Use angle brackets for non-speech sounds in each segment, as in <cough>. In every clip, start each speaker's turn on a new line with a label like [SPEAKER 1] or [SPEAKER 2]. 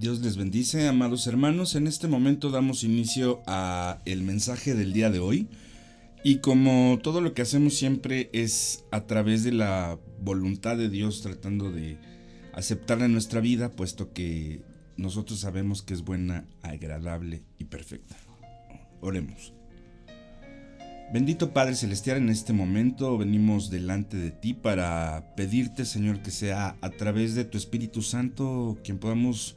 [SPEAKER 1] Dios les bendice, amados hermanos. En este momento damos inicio a el mensaje del día de hoy. Y como todo lo que hacemos siempre es a través de la voluntad de Dios tratando de aceptarla en nuestra vida, puesto que nosotros sabemos que es buena, agradable y perfecta. Oremos. Bendito Padre Celestial, en este momento venimos delante de ti para pedirte, Señor, que sea a través de tu Espíritu Santo quien podamos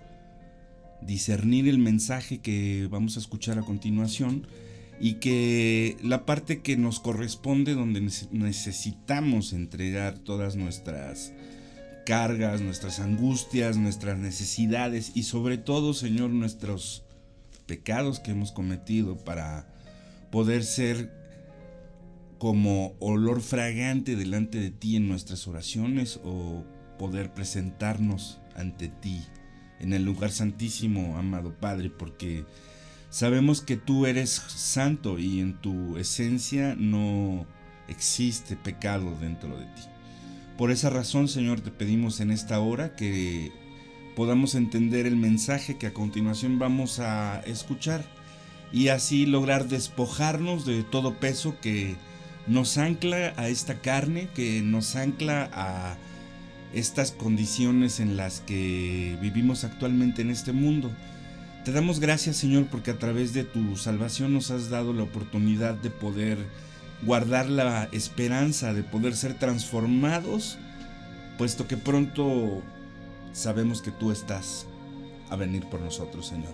[SPEAKER 1] discernir el mensaje que vamos a escuchar a continuación y que la parte que nos corresponde donde necesitamos entregar todas nuestras cargas, nuestras angustias, nuestras necesidades y sobre todo, Señor, nuestros pecados que hemos cometido para poder ser como olor fragante delante de ti en nuestras oraciones o poder presentarnos ante ti en el lugar santísimo, amado Padre, porque sabemos que tú eres santo y en tu esencia no existe pecado dentro de ti. Por esa razón, Señor, te pedimos en esta hora que podamos entender el mensaje que a continuación vamos a escuchar y así lograr despojarnos de todo peso que nos ancla a esta carne, que nos ancla a estas condiciones en las que vivimos actualmente en este mundo. Te damos gracias Señor porque a través de tu salvación nos has dado la oportunidad de poder guardar la esperanza, de poder ser transformados, puesto que pronto sabemos que tú estás a venir por nosotros Señor.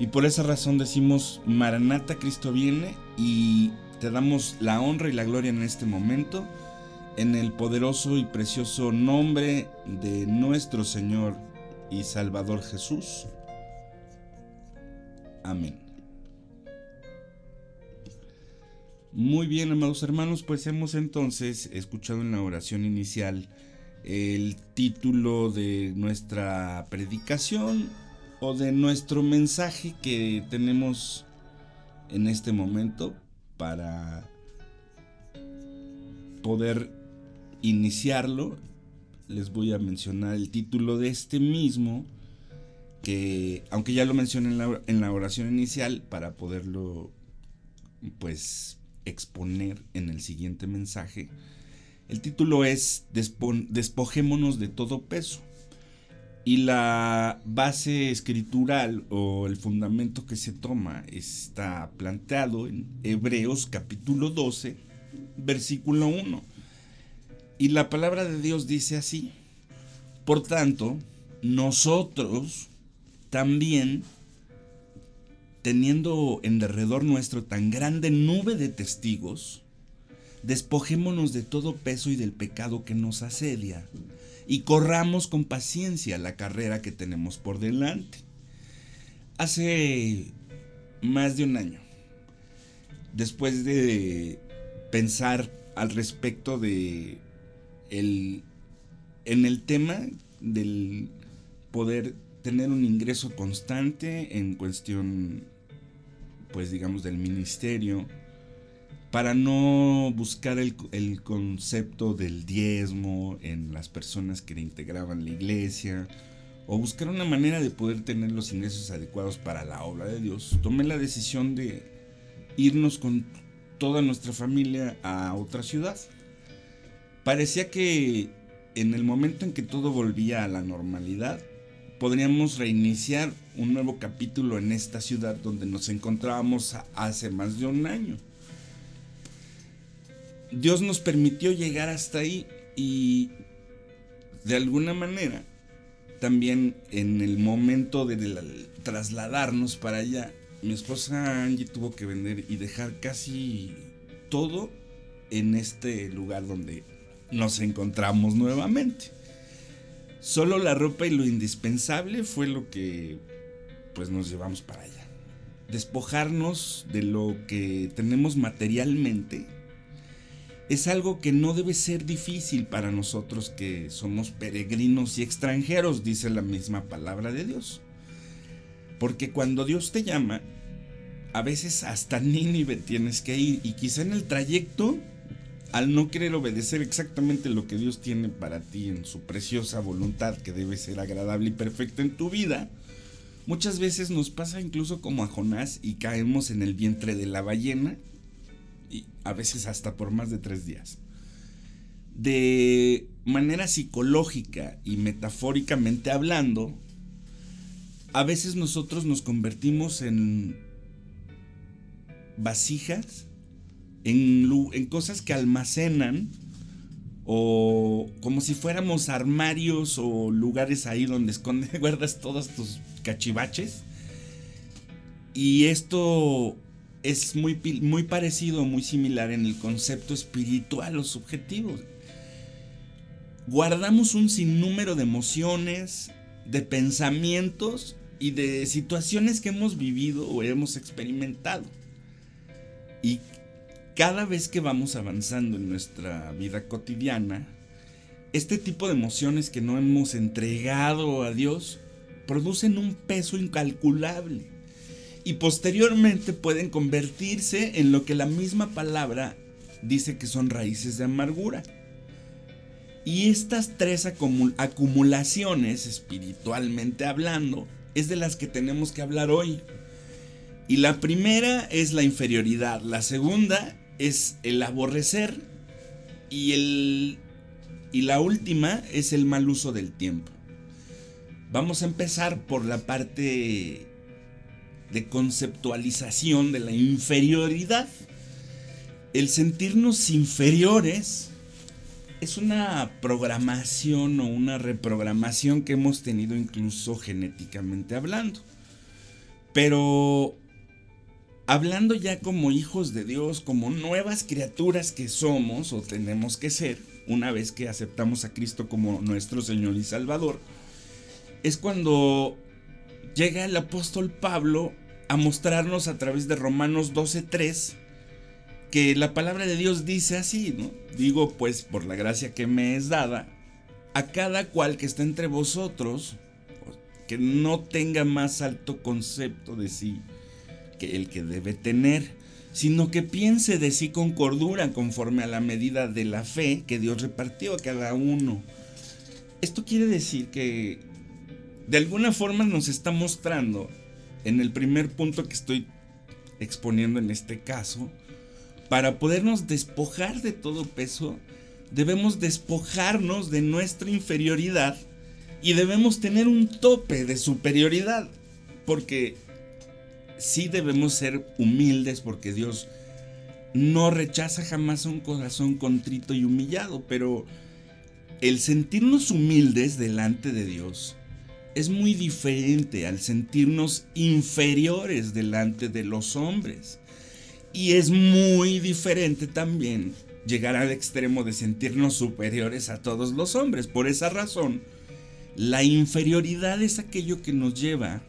[SPEAKER 1] Y por esa razón decimos, Maranata, Cristo viene y te damos la honra y la gloria en este momento en el poderoso y precioso nombre de nuestro Señor y Salvador Jesús. Amén. Muy bien, amados hermanos, pues hemos entonces escuchado en la oración inicial el título de nuestra predicación o de nuestro mensaje que tenemos en este momento para poder iniciarlo, les voy a mencionar el título de este mismo, que aunque ya lo mencioné en la, oración inicial, para poderlo pues exponer en el siguiente mensaje, el título es Despojémonos de todo peso. Y la base escritural o el fundamento que se toma está planteado en Hebreos capítulo 12, versículo 1 y la palabra de Dios dice así. Por tanto, nosotros también, teniendo en derredor nuestro tan grande nube de testigos, despojémonos de todo peso y del pecado que nos asedia, y corramos con paciencia la carrera que tenemos por delante. Hace más de un año, después de pensar al respecto de el, en el tema del poder tener un ingreso constante en cuestión, pues digamos, del ministerio, para no buscar el, el, concepto del diezmo en las personas que integraban la iglesia, o buscar una manera de poder tener los ingresos adecuados para la obra de Dios, tomé la decisión de irnos con toda nuestra familia a otra ciudad. Parecía que en el momento en que todo volvía a la normalidad, podríamos reiniciar un nuevo capítulo en esta ciudad donde nos encontrábamos hace más de un año. Dios nos permitió llegar hasta ahí y de alguna manera también en el momento de trasladarnos para allá, mi esposa Angie tuvo que vender y dejar casi todo en este lugar donde nos encontramos nuevamente. Solo la ropa y lo indispensable fue lo que pues nos llevamos para allá. Despojarnos de lo que tenemos materialmente es algo que no debe ser difícil para nosotros que somos peregrinos y extranjeros, dice la misma palabra de Dios. Porque cuando Dios te llama, a veces hasta Nínive tienes que ir y quizá en el trayecto al no querer obedecer exactamente lo que Dios tiene para ti en su preciosa voluntad que debe ser agradable y perfecta en tu vida, Muchas veces nos pasa incluso como a Jonás y caemos en el vientre de la ballena y a veces hasta por más de tres días. De manera psicológica y metafóricamente hablando, a veces nosotros nos convertimos en vasijas, en, cosas que almacenan o como si fuéramos armarios o lugares ahí donde escondes, <laughs> guardas todos tus cachivaches. Y esto es muy, muy parecido, muy similar en el concepto espiritual o subjetivo. Guardamos un sinnúmero de emociones, de pensamientos y de situaciones que hemos vivido o hemos experimentado. Y cada vez que vamos avanzando en nuestra vida cotidiana, este tipo de emociones que no hemos entregado a Dios producen un peso incalculable y posteriormente pueden convertirse en lo que la misma palabra dice que son raíces de amargura. Y estas tres acumulaciones, espiritualmente hablando, es de las que tenemos que hablar hoy. Y la primera es la inferioridad, la segunda es el aborrecer y, el, y la última es el mal uso del tiempo. Vamos a empezar por la parte de conceptualización de la inferioridad. El sentirnos inferiores es una programación o una reprogramación que hemos tenido incluso genéticamente hablando. Pero hablando ya como hijos de Dios, como nuevas criaturas que somos o tenemos que ser, una vez que aceptamos a Cristo como nuestro Señor y Salvador, es cuando llega el apóstol Pablo a mostrarnos a través de Romanos 12:3 que la palabra de Dios dice así. Digo, pues por la gracia que me es dada, a cada cual que está entre vosotros, que no tenga más alto concepto de sí que el que debe tener, sino que piense de sí con cordura conforme a la medida de la fe que Dios repartió a cada uno. Esto quiere decir que de alguna forma nos está mostrando en el primer punto que estoy exponiendo en este caso, para podernos despojar de todo peso, debemos despojarnos de nuestra inferioridad y debemos tener un tope de superioridad, porque sí debemos ser humildes porque Dios no rechaza jamás un corazón contrito y humillado, pero el sentirnos humildes delante de Dios es muy diferente al sentirnos inferiores delante de los hombres. Y es muy diferente también llegar al extremo de sentirnos superiores a todos los hombres. Por esa razón, la inferioridad es aquello que nos lleva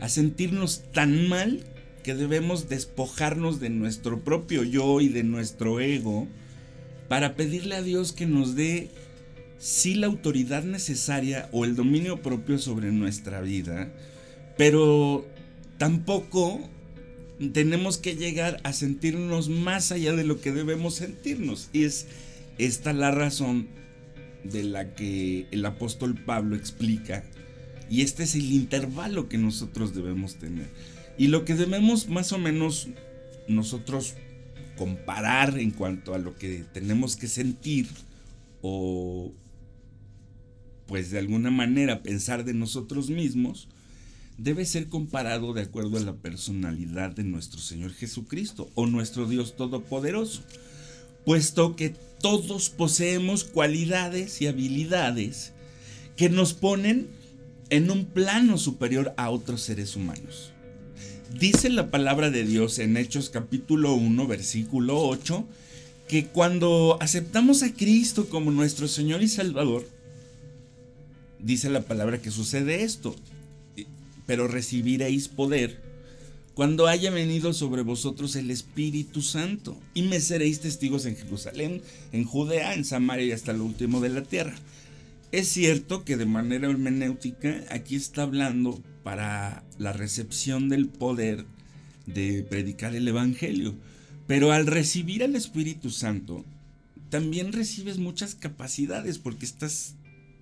[SPEAKER 1] a sentirnos tan mal que debemos despojarnos de nuestro propio yo y de nuestro ego para pedirle a Dios que nos dé sí la autoridad necesaria o el dominio propio sobre nuestra vida, pero tampoco tenemos que llegar a sentirnos más allá de lo que debemos sentirnos. Y es esta la razón de la que el apóstol Pablo explica y este es el intervalo que nosotros debemos tener. Y lo que debemos más o menos nosotros comparar en cuanto a lo que tenemos que sentir o pues de alguna manera pensar de nosotros mismos, debe ser comparado de acuerdo a la personalidad de nuestro Señor Jesucristo o nuestro Dios Todopoderoso, puesto que todos poseemos cualidades y habilidades que nos ponen en un plano superior a otros seres humanos. Dice la palabra de Dios en Hechos capítulo 1, versículo 8, que cuando aceptamos a Cristo como nuestro Señor y Salvador, dice la palabra que sucede esto, pero recibiréis poder cuando haya venido sobre vosotros el Espíritu Santo, y me seréis testigos en Jerusalén, en Judea, en Samaria y hasta lo último de la tierra. Es cierto que de manera hermenéutica aquí está hablando para la recepción del poder de predicar el Evangelio, pero al recibir al Espíritu Santo, también recibes muchas capacidades porque estás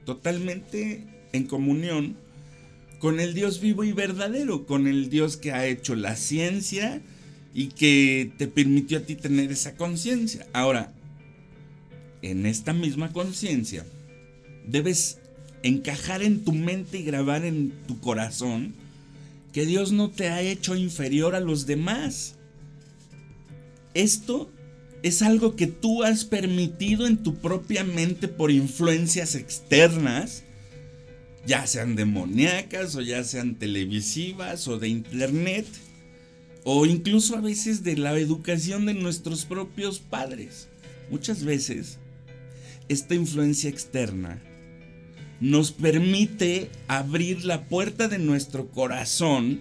[SPEAKER 1] totalmente en comunión con el Dios vivo y verdadero, con el Dios que ha hecho la ciencia y que te permitió a ti tener esa conciencia. Ahora, en esta misma conciencia, debes encajar en tu mente y grabar en tu corazón que Dios no te ha hecho inferior a los demás. Esto es algo que tú has permitido en tu propia mente por influencias externas, ya sean demoníacas o ya sean televisivas o de internet, o incluso a veces de la educación de nuestros propios padres. Muchas veces esta influencia externa nos permite abrir la puerta de nuestro corazón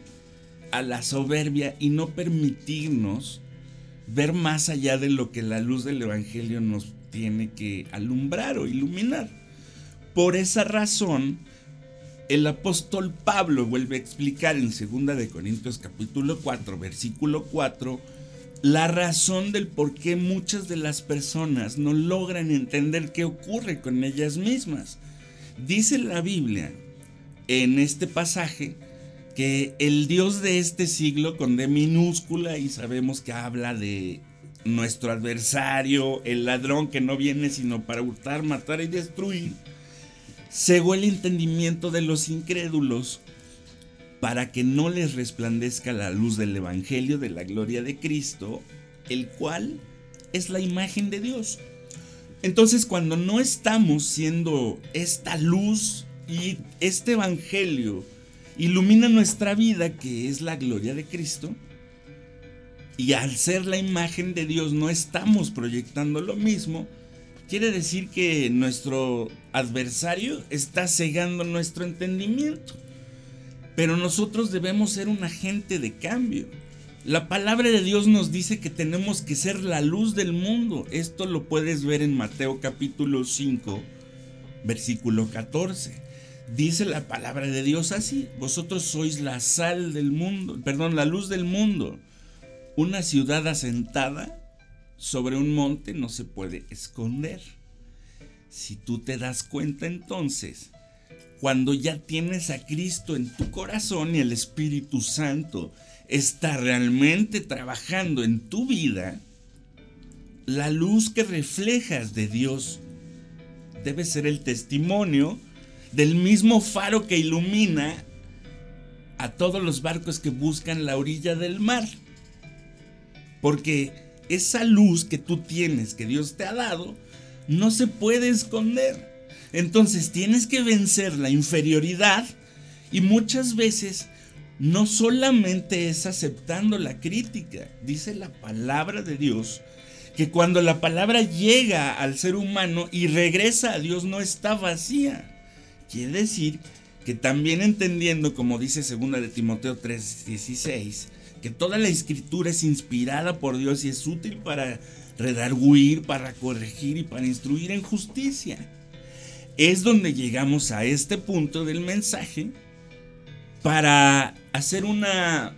[SPEAKER 1] a la soberbia y no permitirnos ver más allá de lo que la luz del Evangelio nos tiene que alumbrar o iluminar. Por esa razón, el apóstol Pablo vuelve a explicar en 2 de Corintios capítulo 4, versículo 4, la razón del por qué muchas de las personas no logran entender qué ocurre con ellas mismas. Dice la Biblia en este pasaje que el Dios de este siglo, con D minúscula, y sabemos que habla de nuestro adversario, el ladrón que no viene sino para hurtar, matar y destruir, cegó el entendimiento de los incrédulos para que no les resplandezca la luz del Evangelio de la gloria de Cristo, el cual es la imagen de Dios. Entonces cuando no estamos siendo esta luz y este Evangelio ilumina nuestra vida, que es la gloria de Cristo, y al ser la imagen de Dios no estamos proyectando lo mismo, quiere decir que nuestro adversario está cegando nuestro entendimiento. Pero nosotros debemos ser un agente de cambio. La palabra de Dios nos dice que tenemos que ser la luz del mundo. Esto lo puedes ver en Mateo capítulo 5, versículo 14 dice la palabra de Dios así, vosotros sois la sal del mundo, perdón, la luz del mundo. Una ciudad asentada sobre un monte no se puede esconder. Si tú te das cuenta entonces, cuando ya tienes a Cristo en tu corazón y el Espíritu Santo está realmente trabajando en tu vida, la luz que reflejas de Dios debe ser el testimonio del mismo faro que ilumina a todos los barcos que buscan la orilla del mar. Porque esa luz que tú tienes, que Dios te ha dado, no se puede esconder. Entonces tienes que vencer la inferioridad y muchas veces no solamente es aceptando la crítica, dice la palabra de Dios, que cuando la palabra llega al ser humano y regresa a Dios no está vacía. Quiere decir que también entendiendo, como dice 2 de Timoteo 3:16, que toda la escritura es inspirada por Dios y es útil para redarguir, para corregir y para instruir en justicia. Es donde llegamos a este punto del mensaje para hacer una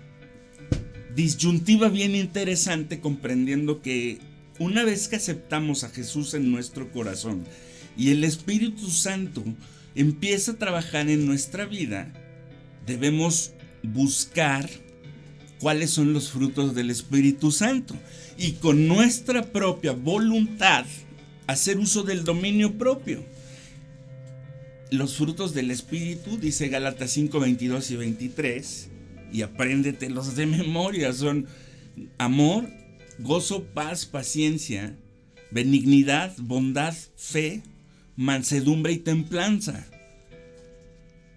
[SPEAKER 1] disyuntiva bien interesante comprendiendo que una vez que aceptamos a Jesús en nuestro corazón y el Espíritu Santo empieza a trabajar en nuestra vida, debemos buscar cuáles son los frutos del Espíritu Santo y con nuestra propia voluntad hacer uso del dominio propio. Los frutos del Espíritu, dice Gálatas 5, 22 y 23, y apréndetelos de memoria, son amor, gozo, paz, paciencia, benignidad, bondad, fe, mansedumbre y templanza.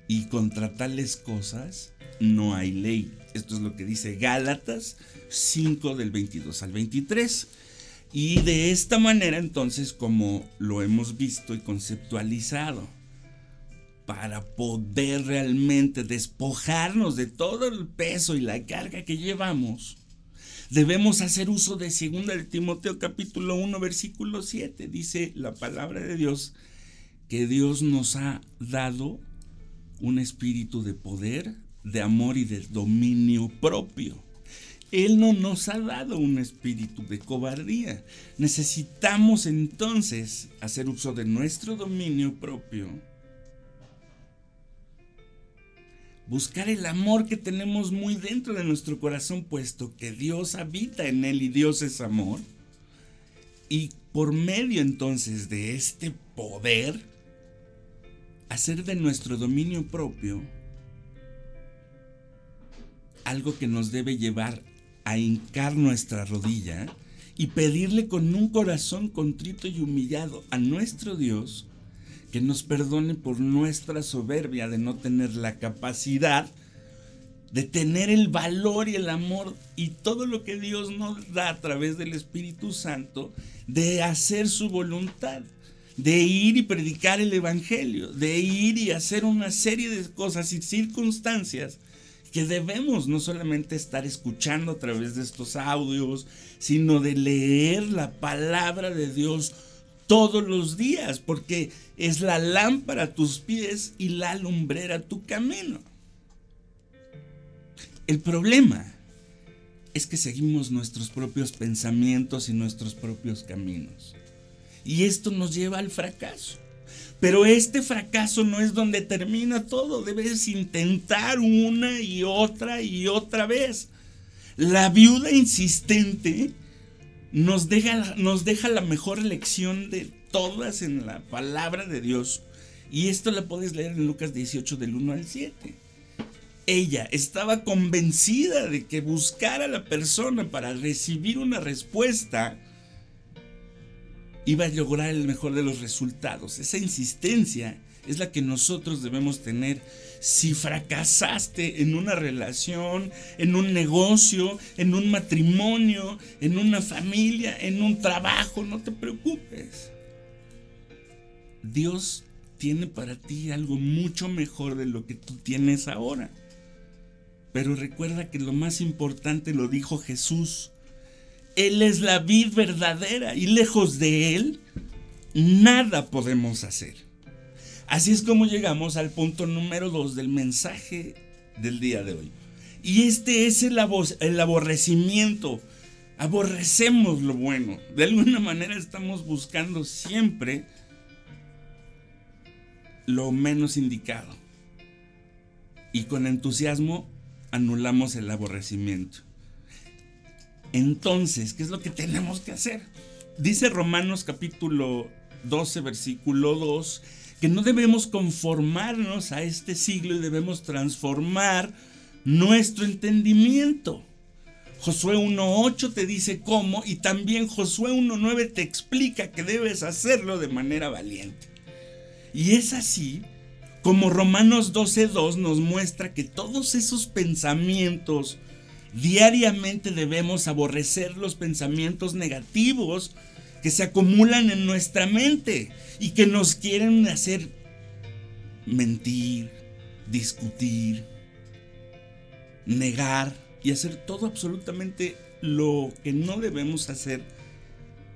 [SPEAKER 1] Y contra tales cosas no hay ley. Esto es lo que dice Gálatas 5 del 22 al 23. Y de esta manera entonces como lo hemos visto y conceptualizado, para poder realmente despojarnos de todo el peso y la carga que llevamos, debemos hacer uso de 2 de Timoteo capítulo 1 versículo 7. Dice la palabra de Dios que Dios nos ha dado un espíritu de poder, de amor y de dominio propio. Él no nos ha dado un espíritu de cobardía. Necesitamos entonces hacer uso de nuestro dominio propio buscar el amor que tenemos muy dentro de nuestro corazón, puesto que Dios habita en él y Dios es amor. Y por medio entonces de este poder, hacer de nuestro dominio propio algo que nos debe llevar a hincar nuestra rodilla y pedirle con un corazón contrito y humillado a nuestro Dios que nos perdone por nuestra soberbia de no tener la capacidad de tener el valor y el amor y todo lo que Dios nos da a través del Espíritu Santo de hacer su voluntad, de ir y predicar el Evangelio, de ir y hacer una serie de cosas y circunstancias que debemos no solamente estar escuchando a través de estos audios, sino de leer la palabra de Dios todos los días, porque es la lámpara a tus pies y la lumbrera a tu camino. El problema es que seguimos nuestros propios pensamientos y nuestros propios caminos. Y esto nos lleva al fracaso. Pero este fracaso no es donde termina todo. Debes intentar una y otra y otra vez. La viuda insistente nos deja, nos deja la mejor lección de todas en la palabra de Dios. Y esto la puedes leer en Lucas 18 del 1 al 7. Ella estaba convencida de que buscar a la persona para recibir una respuesta iba a lograr el mejor de los resultados. Esa insistencia es la que nosotros debemos tener. Si fracasaste en una relación, en un negocio, en un matrimonio, en una familia, en un trabajo, no te preocupes. Dios tiene para ti algo mucho mejor de lo que tú tienes ahora. Pero recuerda que lo más importante lo dijo Jesús. Él es la vid verdadera y lejos de Él, nada podemos hacer. Así es como llegamos al punto número dos del mensaje del día de hoy. Y este es el, el aborrecimiento. Aborrecemos lo bueno. De alguna manera estamos buscando siempre lo menos indicado. Y con entusiasmo anulamos el aborrecimiento. Entonces, ¿qué es lo que tenemos que hacer? Dice Romanos capítulo 12, versículo 2, que no debemos conformarnos a este siglo y debemos transformar nuestro entendimiento. Josué 1.8 te dice cómo y también Josué 1.9 te explica que debes hacerlo de manera valiente. Y es así como Romanos 12.2 nos muestra que todos esos pensamientos, diariamente debemos aborrecer los pensamientos negativos que se acumulan en nuestra mente y que nos quieren hacer mentir, discutir, negar y hacer todo absolutamente lo que no debemos hacer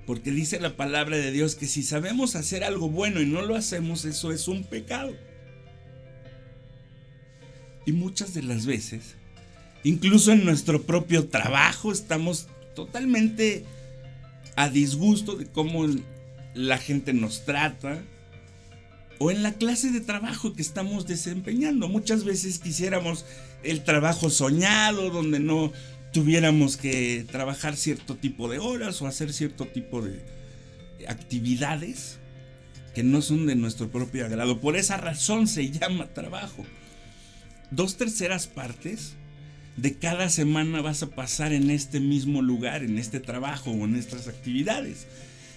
[SPEAKER 1] porque dice la palabra de Dios que si sabemos hacer algo bueno y no lo hacemos, eso es un pecado. Y muchas de las veces, incluso en nuestro propio trabajo, estamos totalmente a disgusto de cómo la gente nos trata. O en la clase de trabajo que estamos desempeñando. Muchas veces quisiéramos el trabajo soñado, donde no tuviéramos que trabajar cierto tipo de horas o hacer cierto tipo de actividades que no son de nuestro propio agrado. Por esa razón se llama trabajo. Dos terceras partes de cada semana vas a pasar en este mismo lugar, en este trabajo o en estas actividades.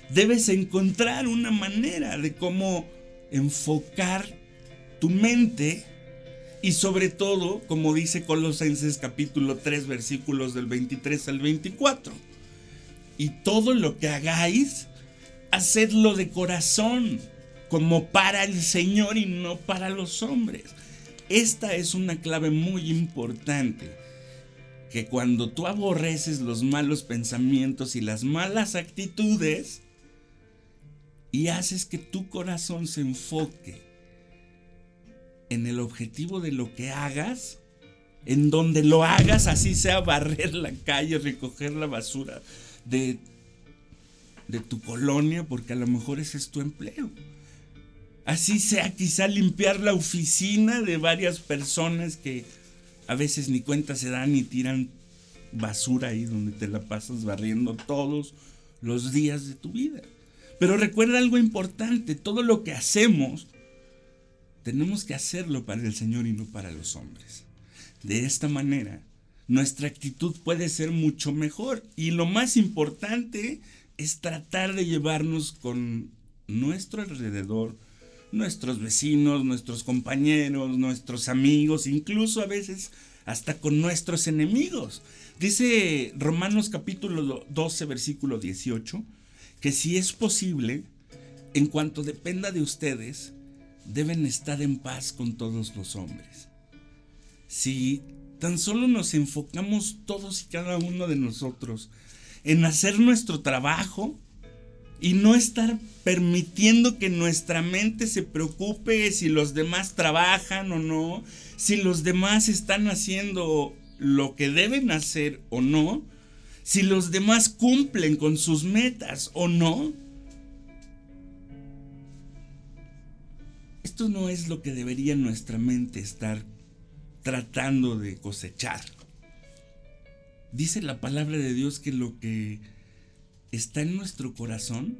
[SPEAKER 1] Debes encontrar una manera de cómo enfocar tu mente y sobre todo, como dice Colosenses capítulo 3 versículos del 23 al 24. Y todo lo que hagáis, hacedlo de corazón, como para el Señor y no para los hombres. Esta es una clave muy importante. Que cuando tú aborreces los malos pensamientos y las malas actitudes y haces que tu corazón se enfoque en el objetivo de lo que hagas, en donde lo hagas, así sea barrer la calle, recoger la basura de, de tu colonia, porque a lo mejor ese es tu empleo. Así sea quizá limpiar la oficina de varias personas que a veces ni cuenta se dan y tiran basura ahí donde te la pasas barriendo todos los días de tu vida. Pero recuerda algo importante, todo lo que hacemos tenemos que hacerlo para el Señor y no para los hombres. De esta manera, nuestra actitud puede ser mucho mejor y lo más importante es tratar de llevarnos con nuestro alrededor, nuestros vecinos, nuestros compañeros, nuestros amigos, incluso a veces hasta con nuestros enemigos. Dice Romanos capítulo 12, versículo 18, que si es posible, en cuanto dependa de ustedes, deben estar en paz con todos los hombres. Si tan solo nos enfocamos todos y cada uno de nosotros en hacer nuestro trabajo y no estar permitiendo que nuestra mente se preocupe si los demás trabajan o no, si los demás están haciendo lo que deben hacer o no, si los demás cumplen con sus metas o no. Esto no es lo que debería nuestra mente estar tratando de cosechar. Dice la palabra de Dios que lo que está en nuestro corazón,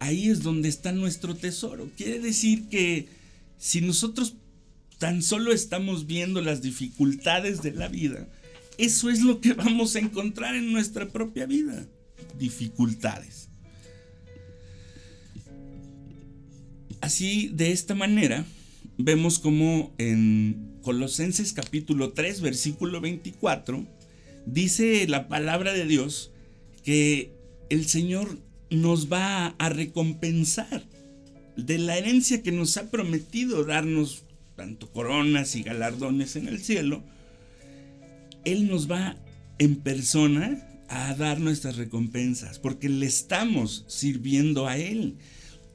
[SPEAKER 1] ahí es donde está nuestro tesoro. Quiere decir que si nosotros tan solo estamos viendo las dificultades de la vida, eso es lo que vamos a encontrar en nuestra propia vida. Dificultades. Así, de esta manera, vemos como en Colosenses capítulo 3, versículo 24, dice la palabra de Dios que el Señor nos va a recompensar de la herencia que nos ha prometido darnos tanto coronas y galardones en el cielo, Él nos va en persona a dar nuestras recompensas, porque le estamos sirviendo a Él.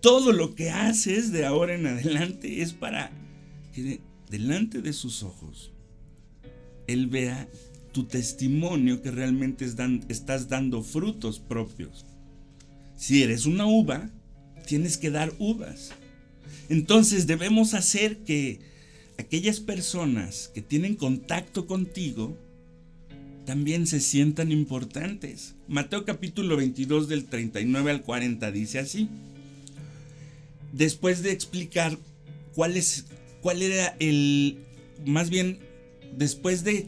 [SPEAKER 1] Todo lo que haces de ahora en adelante es para que delante de sus ojos Él vea tu testimonio que realmente estás dando frutos propios. Si eres una uva, tienes que dar uvas. Entonces debemos hacer que aquellas personas que tienen contacto contigo también se sientan importantes. Mateo capítulo 22 del 39 al 40 dice así. Después de explicar cuál, es, cuál era el, más bien, después de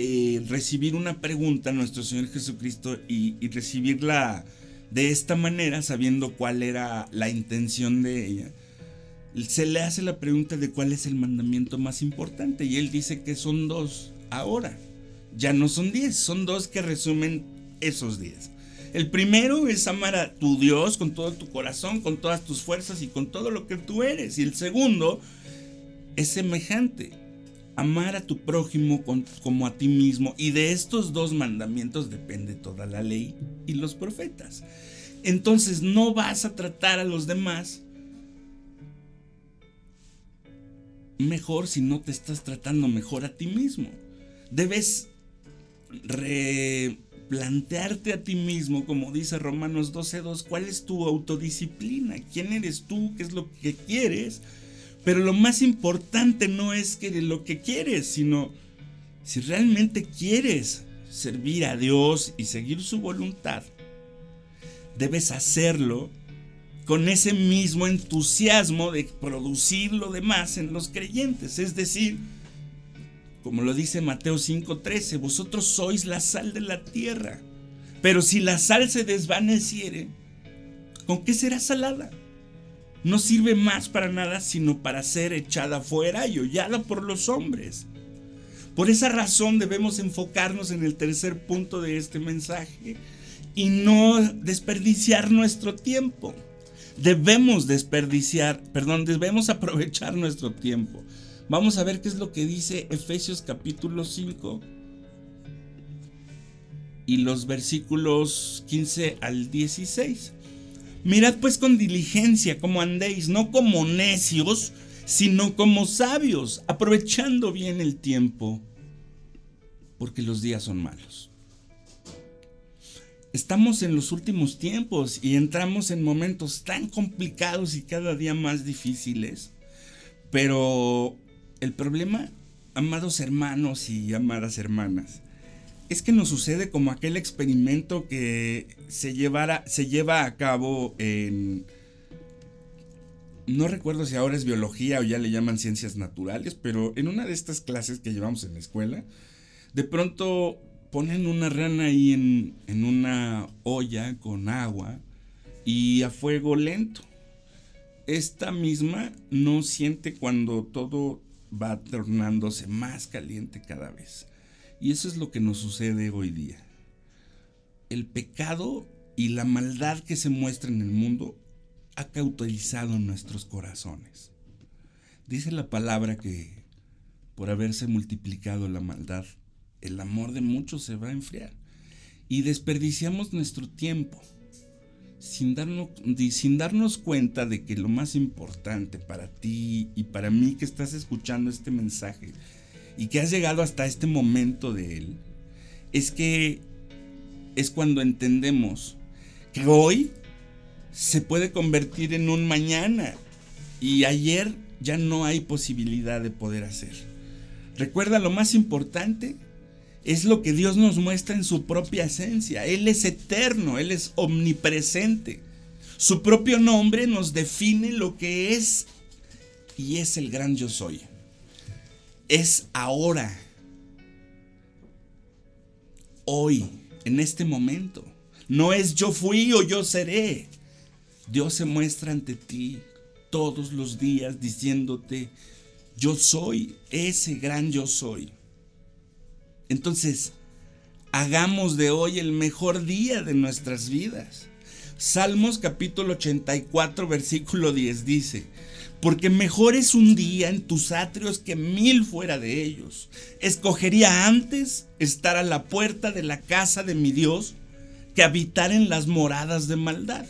[SPEAKER 1] eh, recibir una pregunta a nuestro Señor Jesucristo y, y recibirla de esta manera, sabiendo cuál era la intención de ella, se le hace la pregunta de cuál es el mandamiento más importante y él dice que son dos ahora. Ya no son diez, son dos que resumen esos diez. El primero es amar a tu Dios con todo tu corazón, con todas tus fuerzas y con todo lo que tú eres. Y el segundo es semejante, amar a tu prójimo como a ti mismo. Y de estos dos mandamientos depende toda la ley y los profetas. Entonces no vas a tratar a los demás mejor si no te estás tratando mejor a ti mismo. Debes replantearte a ti mismo, como dice Romanos 12.2, cuál es tu autodisciplina, quién eres tú, qué es lo que quieres. Pero lo más importante no es que lo que quieres, sino si realmente quieres servir a Dios y seguir su voluntad, debes hacerlo con ese mismo entusiasmo de producir lo demás en los creyentes. Es decir, como lo dice Mateo 5:13, vosotros sois la sal de la tierra. Pero si la sal se desvaneciere, ¿con qué será salada? No sirve más para nada sino para ser echada fuera y hollada por los hombres. Por esa razón debemos enfocarnos en el tercer punto de este mensaje y no desperdiciar nuestro tiempo debemos desperdiciar, perdón, debemos <laughs> aprovechar nuestro tiempo. Vamos a ver qué es lo que dice Efesios capítulo 5 y los versículos 15 al 16. Mirad pues con diligencia cómo andéis, no como necios, sino como sabios, aprovechando bien el tiempo, porque los días son malos. estamos en los últimos tiempos y entramos en momentos tan complicados y cada día más difíciles. Pero el problema, amados hermanos y amadas hermanas, es que nos sucede como aquel experimento que se, se lleva a cabo en... No recuerdo si ahora es biología o ya le llaman ciencias naturales, pero en una de estas clases que llevamos en la escuela, de pronto ponen una rana ahí en, en una olla con agua y a fuego lento. Esta misma no siente cuando todo va tornándose más caliente cada vez. Y eso es lo que nos sucede hoy día. El pecado y la maldad que se muestra en el mundo ha cauterizado nuestros corazones. Dice la palabra que por haberse multiplicado la maldad, el amor de muchos se va a enfriar. Y desperdiciamos nuestro tiempo sin darnos, sin darnos cuenta de que lo más importante para ti y para mí que estás escuchando este mensaje y que has llegado hasta este momento de él, es que es cuando entendemos que hoy se puede convertir en un mañana y ayer ya no hay posibilidad de poder hacer. Recuerda lo más importante es lo que Dios nos muestra en su propia esencia. Él es eterno, Él es omnipresente. Su propio nombre nos define lo que es y es el gran yo soy es ahora, hoy, en este momento. No es yo fui o yo seré. Dios se muestra ante ti todos los días diciéndote, yo soy ese gran yo soy. Entonces, hagamos de hoy el mejor día de nuestras vidas. Salmos capítulo 84, versículo 10 dice, porque mejor es un día en tus atrios que mil fuera de ellos. Escogería antes estar a la puerta de la casa de mi Dios que habitar en las moradas de maldad.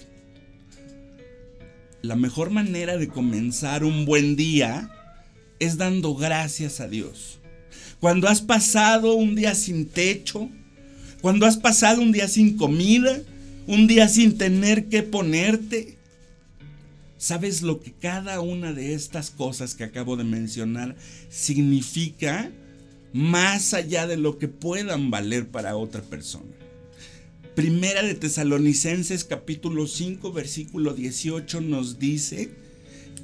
[SPEAKER 1] La mejor manera de comenzar un buen día es dando gracias a Dios. Cuando has pasado un día sin techo, cuando has pasado un día sin comida, un día sin tener que ponerte, ¿Sabes lo que cada una de estas cosas que acabo de mencionar significa más allá de lo que puedan valer para otra persona? Primera de Tesalonicenses capítulo 5 versículo 18 nos dice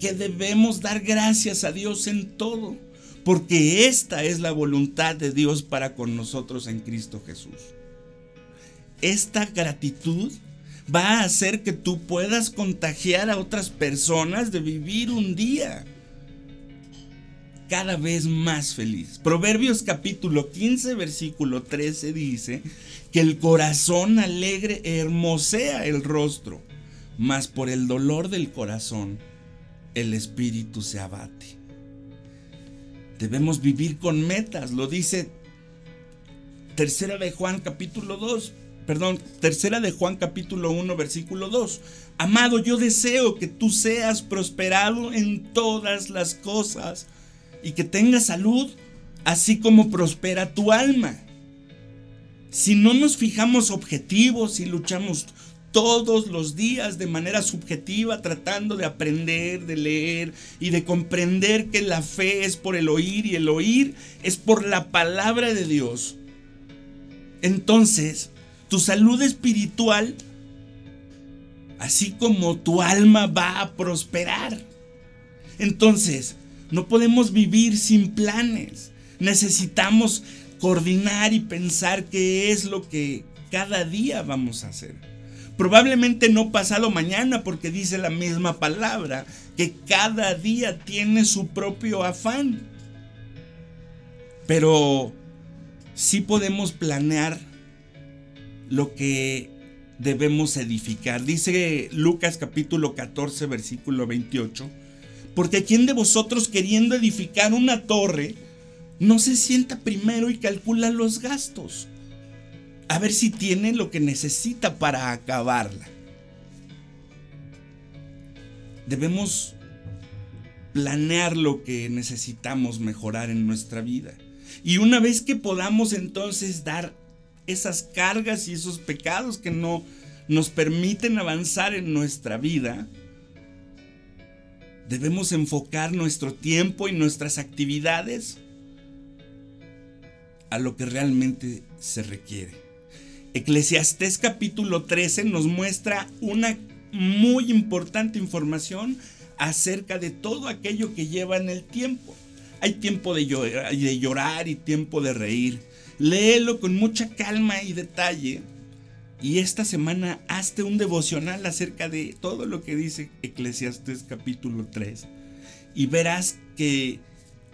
[SPEAKER 1] que debemos dar gracias a Dios en todo, porque esta es la voluntad de Dios para con nosotros en Cristo Jesús. Esta gratitud va a hacer que tú puedas contagiar a otras personas de vivir un día cada vez más feliz. Proverbios capítulo 15, versículo 13 dice que el corazón alegre hermosea el rostro, mas por el dolor del corazón el espíritu se abate. Debemos vivir con metas, lo dice Tercera de Juan capítulo 2, perdón, tercera de Juan capítulo 1 versículo 2. Amado, yo deseo que tú seas prosperado en todas las cosas y que tengas salud, así como prospera tu alma. Si no nos fijamos objetivos y luchamos todos los días de manera subjetiva tratando de aprender, de leer y de comprender que la fe es por el oír y el oír es por la palabra de Dios. Entonces, tu salud espiritual, así como tu alma va a prosperar. Entonces, no podemos vivir sin planes. Necesitamos coordinar y pensar qué es lo que cada día vamos a hacer. Probablemente no pasado mañana porque dice la misma palabra, que cada día tiene su propio afán. Pero sí podemos planear lo que debemos edificar. Dice Lucas capítulo 14 versículo 28, porque quien de vosotros queriendo edificar una torre, no se sienta primero y calcula los gastos, a ver si tiene lo que necesita para acabarla. Debemos planear lo que necesitamos mejorar en nuestra vida. Y una vez que podamos entonces dar esas cargas y esos pecados que no nos permiten avanzar en nuestra vida, debemos enfocar nuestro tiempo y nuestras actividades a lo que realmente se requiere. Eclesiastés capítulo 13 nos muestra una muy importante información acerca de todo aquello que lleva en el tiempo. Hay tiempo de llorar, y tiempo de reír. Léelo con mucha calma y detalle. Y esta semana hazte un devocional acerca de todo lo que dice Eclesiastes capítulo 3. Y verás que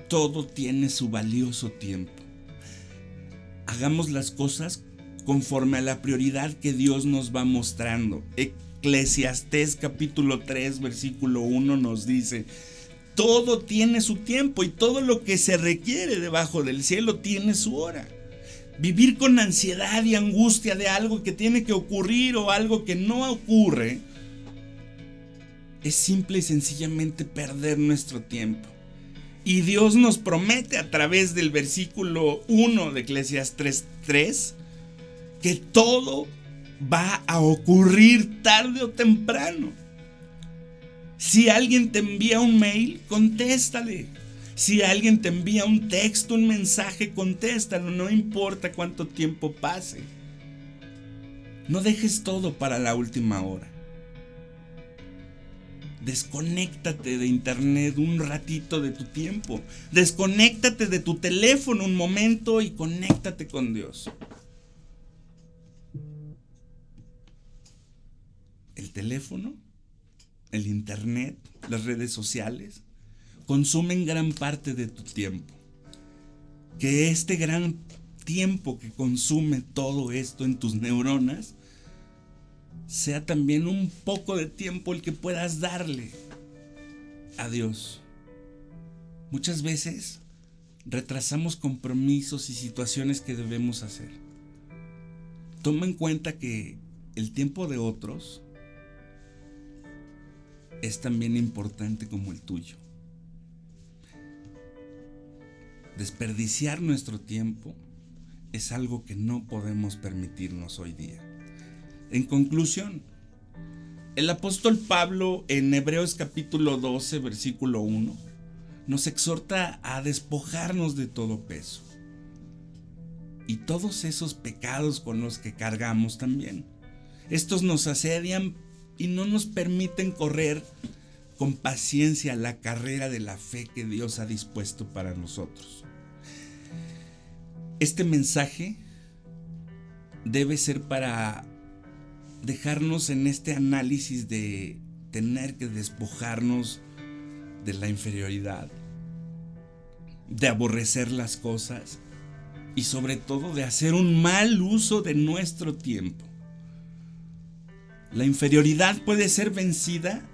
[SPEAKER 1] todo tiene su valioso tiempo. Hagamos las cosas conforme a la prioridad que Dios nos va mostrando. Eclesiastés capítulo 3 versículo 1 nos dice, todo tiene su tiempo y todo lo que se requiere debajo del cielo tiene su hora. Vivir con ansiedad y angustia de algo que tiene que ocurrir o algo que no ocurre es simple y sencillamente perder nuestro tiempo. Y Dios nos promete a través del versículo 1 de Eclesiastes 3 que todo va a ocurrir tarde o temprano. Si alguien te envía un mail, contéstale. Si alguien te envía un texto, un mensaje, contéstalo, no importa cuánto tiempo pase. No dejes todo para la última hora. Desconéctate de internet un ratito de tu tiempo. Desconéctate de tu teléfono un momento y conéctate con Dios. el teléfono, el internet, las redes sociales, consumen gran parte de tu tiempo. Que este gran tiempo que consume todo esto en tus neuronas sea también un poco de tiempo el que puedas darle a Dios. Muchas veces retrasamos compromisos y situaciones que debemos hacer. Toma en cuenta que el tiempo de otros es también importante como el tuyo. Desperdiciar nuestro tiempo es algo que no podemos permitirnos hoy día. En conclusión, el apóstol Pablo en Hebreos capítulo 12, versículo 1, nos exhorta a despojarnos de todo peso y todos esos pecados con los que cargamos también. Estos nos asedian y no nos permiten correr con paciencia la carrera de la fe que Dios ha dispuesto para nosotros. Este mensaje debe ser para dejarnos en este análisis de tener que despojarnos de la inferioridad, de aborrecer las cosas y sobre todo de hacer un mal uso de nuestro tiempo. La inferioridad puede ser vencida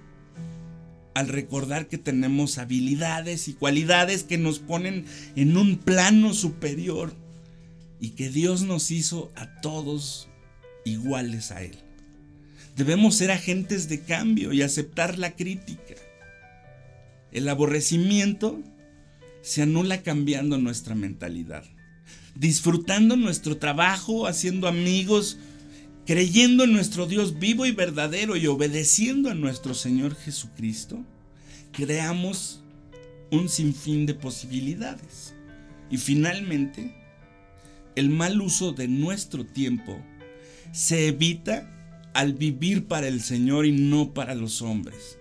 [SPEAKER 1] al recordar que tenemos habilidades y cualidades que nos ponen en un plano superior y que Dios nos hizo a todos iguales a Él. Debemos ser agentes de cambio y aceptar la crítica. El aborrecimiento se anula cambiando nuestra mentalidad, disfrutando nuestro trabajo, haciendo amigos, creyendo en nuestro Dios vivo y verdadero y obedeciendo a nuestro Señor Jesucristo, creamos un sinfín de posibilidades. Y finalmente, el mal uso de nuestro tiempo se evita al vivir para el Señor y no para los hombres.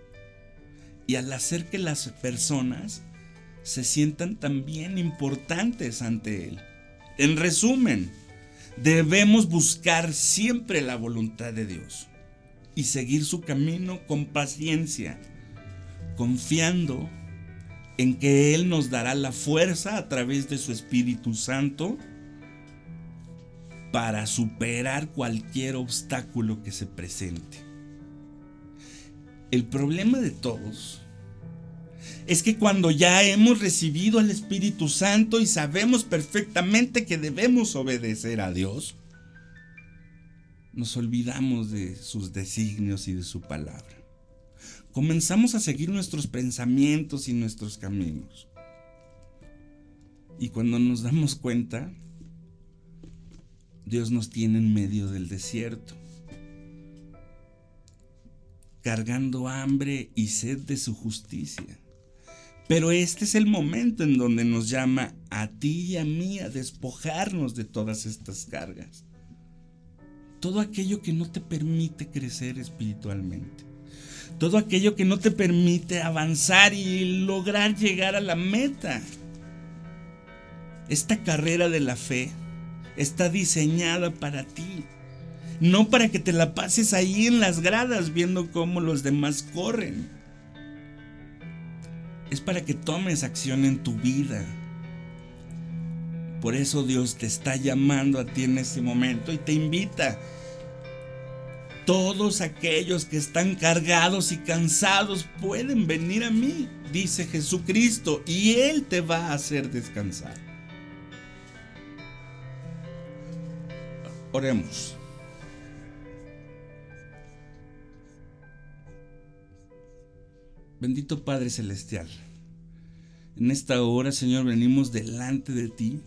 [SPEAKER 1] Y al hacer que las personas se sientan también importantes ante Él. En resumen, Debemos buscar siempre la voluntad de Dios y seguir su camino con paciencia, confiando en que Él nos dará la fuerza a través de su Espíritu Santo para superar cualquier obstáculo que se presente. El problema de todos es que cuando ya hemos recibido al Espíritu Santo y sabemos perfectamente que debemos obedecer a Dios, nos olvidamos de sus designios y de su palabra. Comenzamos a seguir nuestros pensamientos y nuestros caminos. Y cuando nos damos cuenta, Dios nos tiene en medio del desierto, cargando hambre y sed de su justicia. Pero este es el momento en donde nos llama a ti y a mí a despojarnos de todas estas cargas. Todo aquello que no te permite crecer espiritualmente. Todo aquello que no te permite avanzar y lograr llegar a la meta. Esta carrera de la fe está diseñada para ti. No para que te la pases ahí en las gradas viendo cómo los demás corren es para que tomes acción en tu vida. Por eso Dios te está llamando a ti en este momento y te invita. Todos aquellos que están cargados y cansados pueden venir a mí, dice Jesucristo, y Él te va a hacer descansar. Oremos. Bendito Padre Celestial, en esta hora, Señor, venimos delante de ti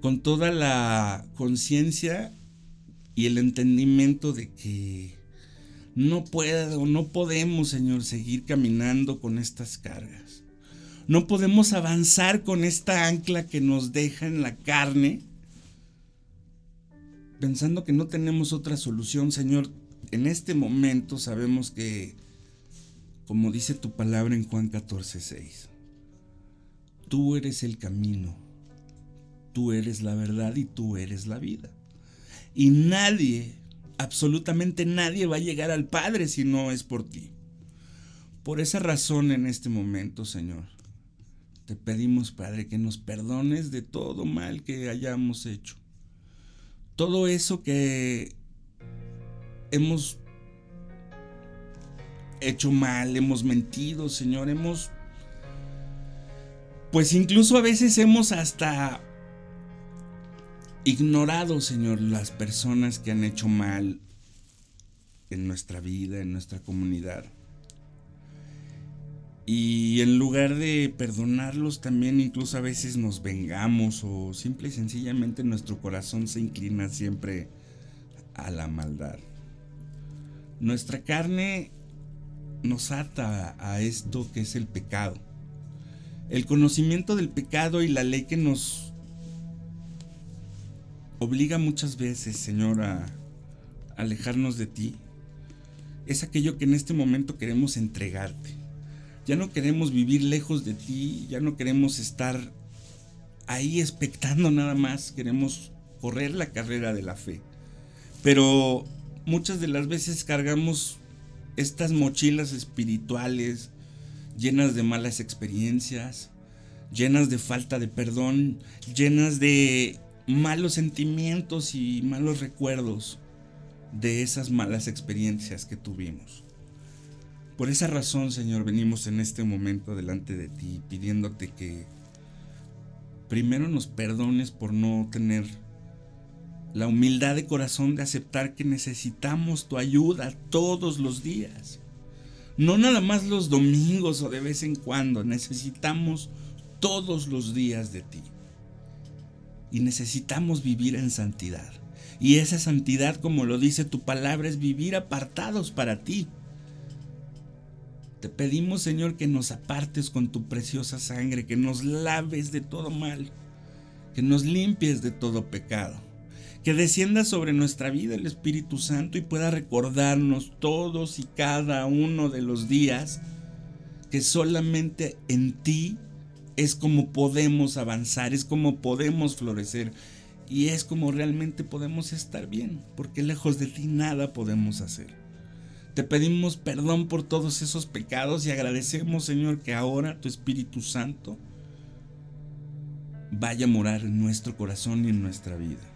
[SPEAKER 1] con toda la conciencia y el entendimiento de que no puedo, no podemos, Señor, seguir caminando con estas cargas. No podemos avanzar con esta ancla que nos deja en la carne, pensando que no tenemos otra solución, Señor. En este momento sabemos que como dice tu palabra en Juan 14, 6. Tú eres el camino, tú eres la verdad y tú eres la vida. Y nadie, absolutamente nadie va a llegar al Padre si no es por ti. Por esa razón en este momento, Señor, te pedimos, Padre, que nos perdones de todo mal que hayamos hecho. Todo eso que hemos hecho mal, hemos mentido, Señor, hemos... Pues incluso a veces hemos hasta ignorado, Señor, las personas que han hecho mal en nuestra vida, en nuestra comunidad. Y en lugar de perdonarlos, también incluso a veces nos vengamos o simple y sencillamente nuestro corazón se inclina siempre a la maldad. Nuestra carne nos ata a esto que es el pecado. El conocimiento del pecado y la ley que nos obliga muchas veces, Señor, a alejarnos de ti, es aquello que en este momento queremos entregarte. Ya no queremos vivir lejos de ti, ya no queremos estar ahí expectando nada más, queremos correr la carrera de la fe. Pero muchas de las veces cargamos estas mochilas espirituales llenas de malas experiencias, llenas de falta de perdón, llenas de malos sentimientos y malos recuerdos de esas malas experiencias que tuvimos. Por esa razón, Señor, venimos en este momento delante de ti pidiéndote que primero nos perdones por no tener la humildad de corazón de aceptar que necesitamos tu ayuda todos los días. No nada más los domingos o de vez en cuando, necesitamos todos los días de ti. Y necesitamos vivir en santidad. Y esa santidad, como lo dice tu palabra, es vivir apartados para ti. Te pedimos, Señor, que nos apartes con tu preciosa sangre, que nos laves de todo mal, que nos limpies de todo pecado que descienda sobre nuestra vida el Espíritu Santo y pueda recordarnos todos y cada uno de los días que solamente en ti es como podemos avanzar, es como podemos florecer y es como realmente podemos estar bien, porque lejos de ti nada podemos hacer. Te pedimos perdón por todos esos pecados y agradecemos, Señor, que ahora tu Espíritu Santo vaya a morar en nuestro corazón y en nuestra vida.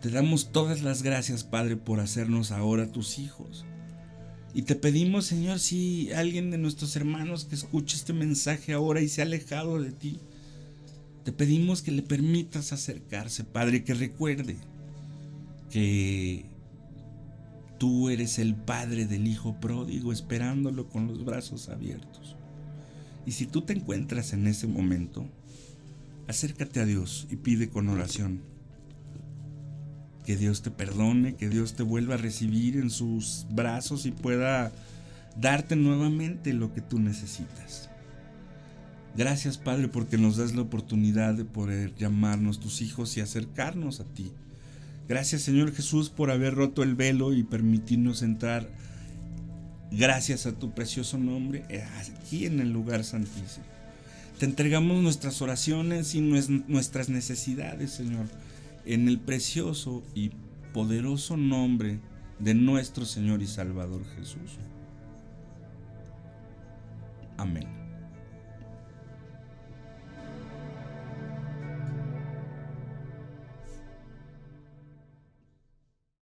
[SPEAKER 1] Te damos todas las gracias, Padre, por hacernos ahora tus hijos. Y te pedimos, Señor, si alguien de nuestros hermanos que escucha este mensaje ahora y se ha alejado de ti, te pedimos que le permitas acercarse, Padre, que recuerde que tú eres el Padre del Hijo pródigo, esperándolo con los brazos abiertos. Y si tú te encuentras en ese momento, acércate a Dios y pide con oración Que Dios te perdone, que Dios te vuelva a recibir en sus brazos y pueda darte nuevamente lo que tú necesitas. Gracias Padre porque nos das la oportunidad de poder llamarnos tus hijos y acercarnos a ti. Gracias Señor Jesús por haber roto el velo y permitirnos entrar gracias a tu precioso nombre aquí en el lugar santísimo. Te entregamos nuestras oraciones y nuestras necesidades, Señor, en el precioso y poderoso nombre de nuestro Señor y Salvador Jesús. Amén.